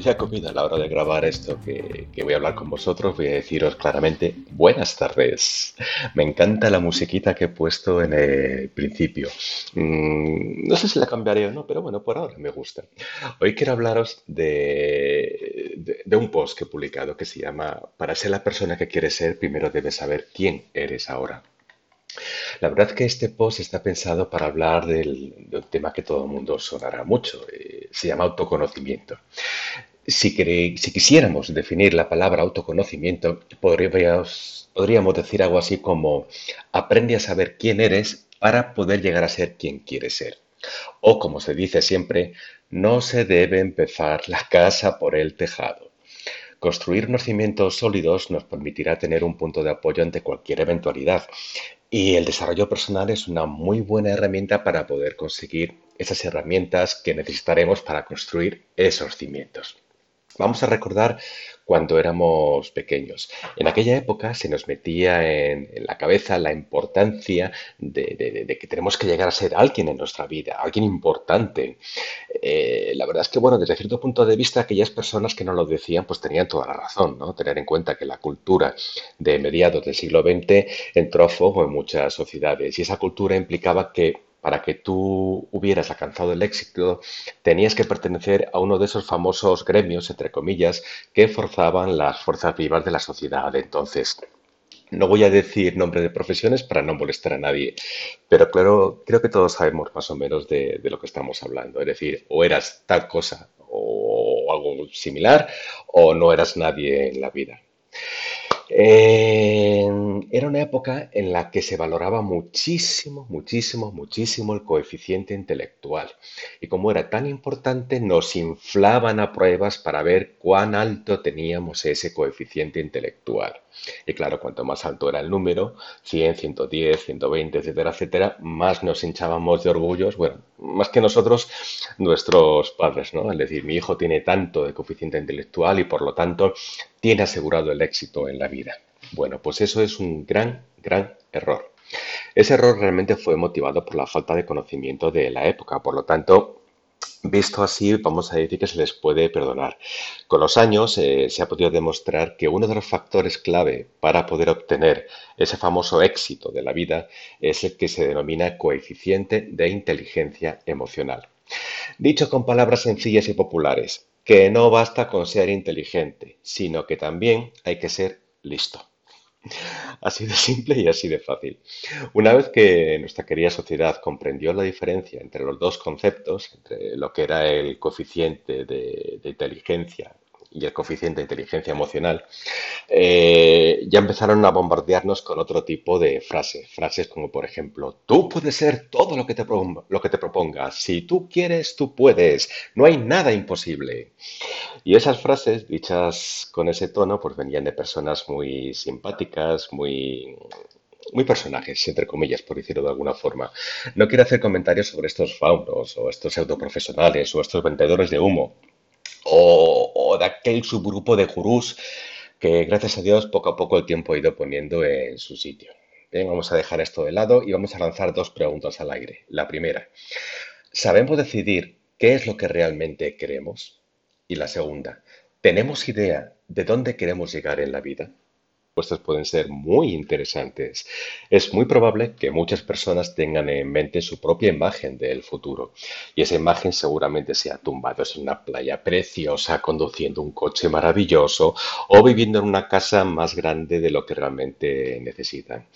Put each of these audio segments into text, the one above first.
ya comido a la hora de grabar esto que, voy a hablar con vosotros, voy a deciros claramente buenas tardes. Me encanta la musiquita que he puesto en el principio. Mm, no sé si la cambiaré o no, pero bueno, por ahora me gusta. Hoy quiero hablaros de, de un post que he publicado que se llama Para ser la persona que quieres ser, primero debes saber quién eres ahora. La verdad que este post está pensado para hablar del, tema que todo el mundo sonará mucho. Eh, se llama autoconocimiento. Si, si, quisiéramos definir la palabra autoconocimiento, podríamos, podríamos decir algo así como aprende a saber quién eres para poder llegar a ser quien quieres ser. O como se dice siempre, no se debe empezar la casa por el tejado. Construir unos cimientos sólidos nos permitirá tener un punto de apoyo ante cualquier eventualidad y el desarrollo personal es una muy buena herramienta para poder conseguir esas herramientas que necesitaremos para construir esos cimientos. Vamos a recordar cuando éramos pequeños. En aquella época se nos metía en, la cabeza la importancia de, que tenemos que llegar a ser alguien en nuestra vida, alguien importante. Eh, la verdad es que, bueno, desde cierto punto de vista, aquellas personas que no lo decían, pues tenían toda la razón, ¿no? Tener en cuenta que la cultura de mediados del siglo XX entró a fuego en muchas sociedades y esa cultura implicaba que para que tú hubieras alcanzado el éxito, tenías que pertenecer a uno de esos famosos gremios, entre comillas, que forzaban las fuerzas vivas de la sociedad. Entonces, no voy a decir nombre de profesiones para no molestar a nadie, pero claro, creo que todos sabemos más o menos de, de lo que estamos hablando. Es decir, o eras tal cosa o algo similar, o no eras nadie en la vida. era una época en la que se valoraba muchísimo, muchísimo, muchísimo el coeficiente intelectual. Y como era tan importante, nos inflaban a pruebas para ver cuán alto teníamos ese coeficiente intelectual. Y claro, cuanto más alto era el número, 100, 110, 120, etcétera, etcétera, más nos hinchábamos de orgullos, bueno, más que nosotros, nuestros padres, ¿no? Es decir, mi hijo tiene tanto de coeficiente intelectual y por lo tanto tiene asegurado el éxito en la vida. Bueno, pues eso es un gran, gran error. Ese error realmente fue motivado por la falta de conocimiento de la época, por lo tanto, Visto así, vamos a decir que se les puede perdonar. Con los años eh, se ha podido demostrar que uno de los factores clave para poder obtener ese famoso éxito de la vida es el que se denomina coeficiente de inteligencia emocional. Dicho con palabras sencillas y populares, que no basta con ser inteligente, sino que también hay que ser listo. Así de simple y así de fácil. Una vez que nuestra querida sociedad comprendió la diferencia entre los dos conceptos, entre lo que era el coeficiente de, de inteligencia y el coeficiente de inteligencia emocional, eh, ya empezaron a bombardearnos con otro tipo de frases. Frases como, por ejemplo, tú puedes ser todo lo que te, lo que te propongas. Si tú quieres, tú puedes. No hay nada imposible. Y esas frases, dichas con ese tono, pues venían de personas muy simpáticas, muy muy personajes, entre comillas, por decirlo de alguna forma. No quiero hacer comentarios sobre estos faunos o estos pseudoprofesionales o estos vendedores de humo o, de aquel subgrupo de gurús que gracias a Dios poco a poco el tiempo ha ido poniendo en su sitio. Bien, vamos a dejar esto de lado y vamos a lanzar dos preguntas al aire. La primera, ¿sabemos decidir qué es lo que realmente queremos? Y la segunda, ¿tenemos idea de dónde queremos llegar en la vida? Pueden ser muy interesantes. Es muy probable que muchas personas tengan en mente su propia imagen del futuro y esa imagen seguramente sea tumbados en una playa preciosa, conduciendo un coche maravilloso o viviendo en una casa más grande de lo que realmente necesitan.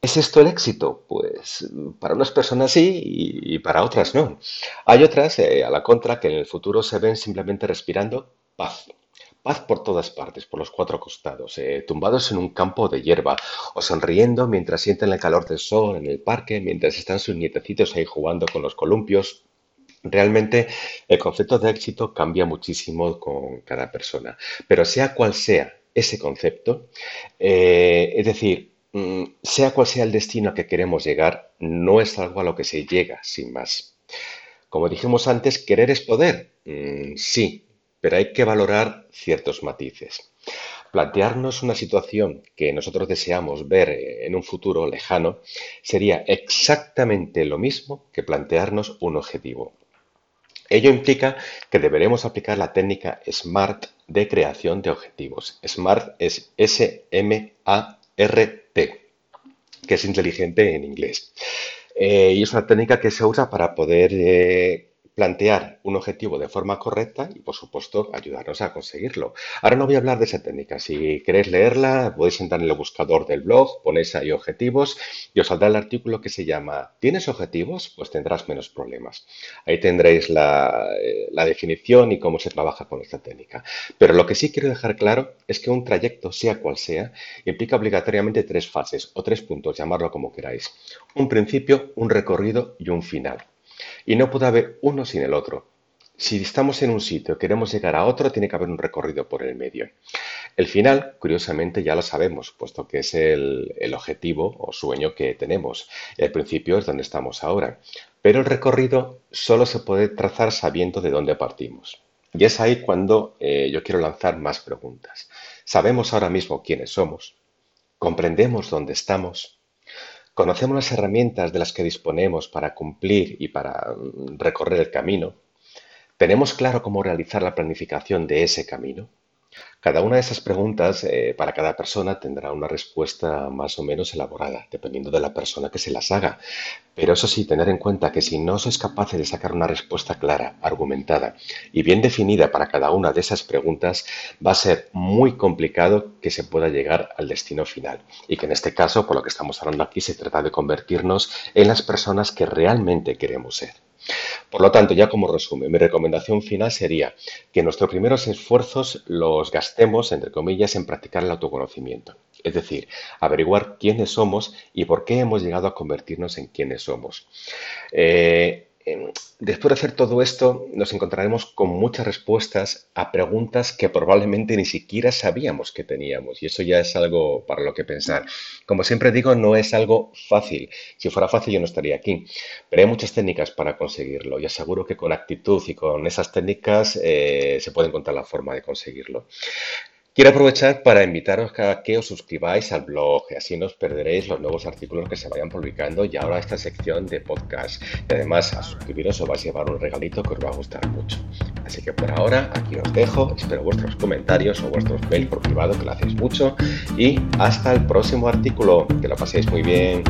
¿Es esto el éxito? Pues para unas personas sí y para otras no. Hay otras, eh, a la contra, que en el futuro se ven simplemente respirando paz, Paz por todas partes, por los cuatro costados, eh, tumbados en un campo de hierba o sonriendo mientras sienten el calor del sol en el parque, mientras están sus nietecitos ahí jugando con los columpios. Realmente el concepto de éxito cambia muchísimo con cada persona, pero sea cual sea ese concepto, eh, es decir, mm, sea cual sea el destino a que queremos llegar, no es algo a lo que se llega sin más. Como dijimos antes, querer es poder. Mm, sí, pero hay que valorar ciertos matices. Plantearnos una situación que nosotros deseamos ver en un futuro lejano sería exactamente lo mismo que plantearnos un objetivo. Ello implica que deberemos aplicar la técnica SMART de creación de objetivos. SMART es S-M-A-R-T, que es inteligente en inglés. Eh, y es una técnica que se usa para poder eh, plantear un objetivo de forma correcta y, por supuesto, ayudarnos a conseguirlo. Ahora no voy a hablar de esa técnica. Si queréis leerla, podéis entrar en el buscador del blog, ponéis ahí objetivos y os saldrá el artículo que se llama ¿Tienes objetivos? Pues tendrás menos problemas. Ahí tendréis la, eh, la definición y cómo se trabaja con esta técnica. Pero lo que sí quiero dejar claro es que un trayecto, sea cual sea, implica obligatoriamente tres fases o tres puntos, llamarlo como queráis. Un principio, un recorrido y un final. Y no puede haber uno sin el otro. Si estamos en un sitio y queremos llegar a otro, tiene que haber un recorrido por el medio. El final, curiosamente, ya lo sabemos, puesto que es el, objetivo o sueño que tenemos. El principio es donde estamos ahora. Pero el recorrido solo se puede trazar sabiendo de dónde partimos. Y es ahí cuando eh, yo quiero lanzar más preguntas. ¿Sabemos ahora mismo quiénes somos? ¿Comprendemos dónde estamos? Conocemos las herramientas de las que disponemos para cumplir y para mm, recorrer el camino. ¿Tenemos claro cómo realizar la planificación de ese camino? Cada una de esas preguntas eh, para cada persona tendrá una respuesta más o menos elaborada, dependiendo de la persona que se las haga. Pero eso sí, tener en cuenta que si no sois capaces de sacar una respuesta clara, argumentada y bien definida para cada una de esas preguntas, va a ser muy complicado que se pueda llegar al destino final. Y que en este caso, por lo que estamos hablando aquí, se trata de convertirnos en las personas que realmente queremos ser. Por lo tanto, ya como resumen, mi recomendación final sería que nuestros primeros esfuerzos los gastemos, entre comillas, en practicar el autoconocimiento. Es decir, averiguar quiénes somos y por qué hemos llegado a convertirnos en quienes somos. Eh, después de hacer todo esto, nos encontraremos con muchas respuestas a preguntas que probablemente ni siquiera sabíamos que teníamos. Y eso ya es algo para lo que pensar. Como siempre digo, no es algo fácil. Si fuera fácil yo no estaría aquí. Pero hay muchas técnicas para conseguirlo. Y aseguro que con actitud y con esas técnicas eh, se puede encontrar la forma de conseguirlo. Quiero aprovechar para invitaros a que os suscribáis al blog, así no os perderéis los nuevos artículos que se vayan publicando y ahora esta sección de podcast. Y además, a suscribiros os vais a llevar un regalito que os va a gustar mucho. Así que por ahora, aquí os dejo, espero vuestros comentarios o vuestros mails por privado, que lo hacéis mucho, y hasta el próximo artículo. Que lo paséis muy bien.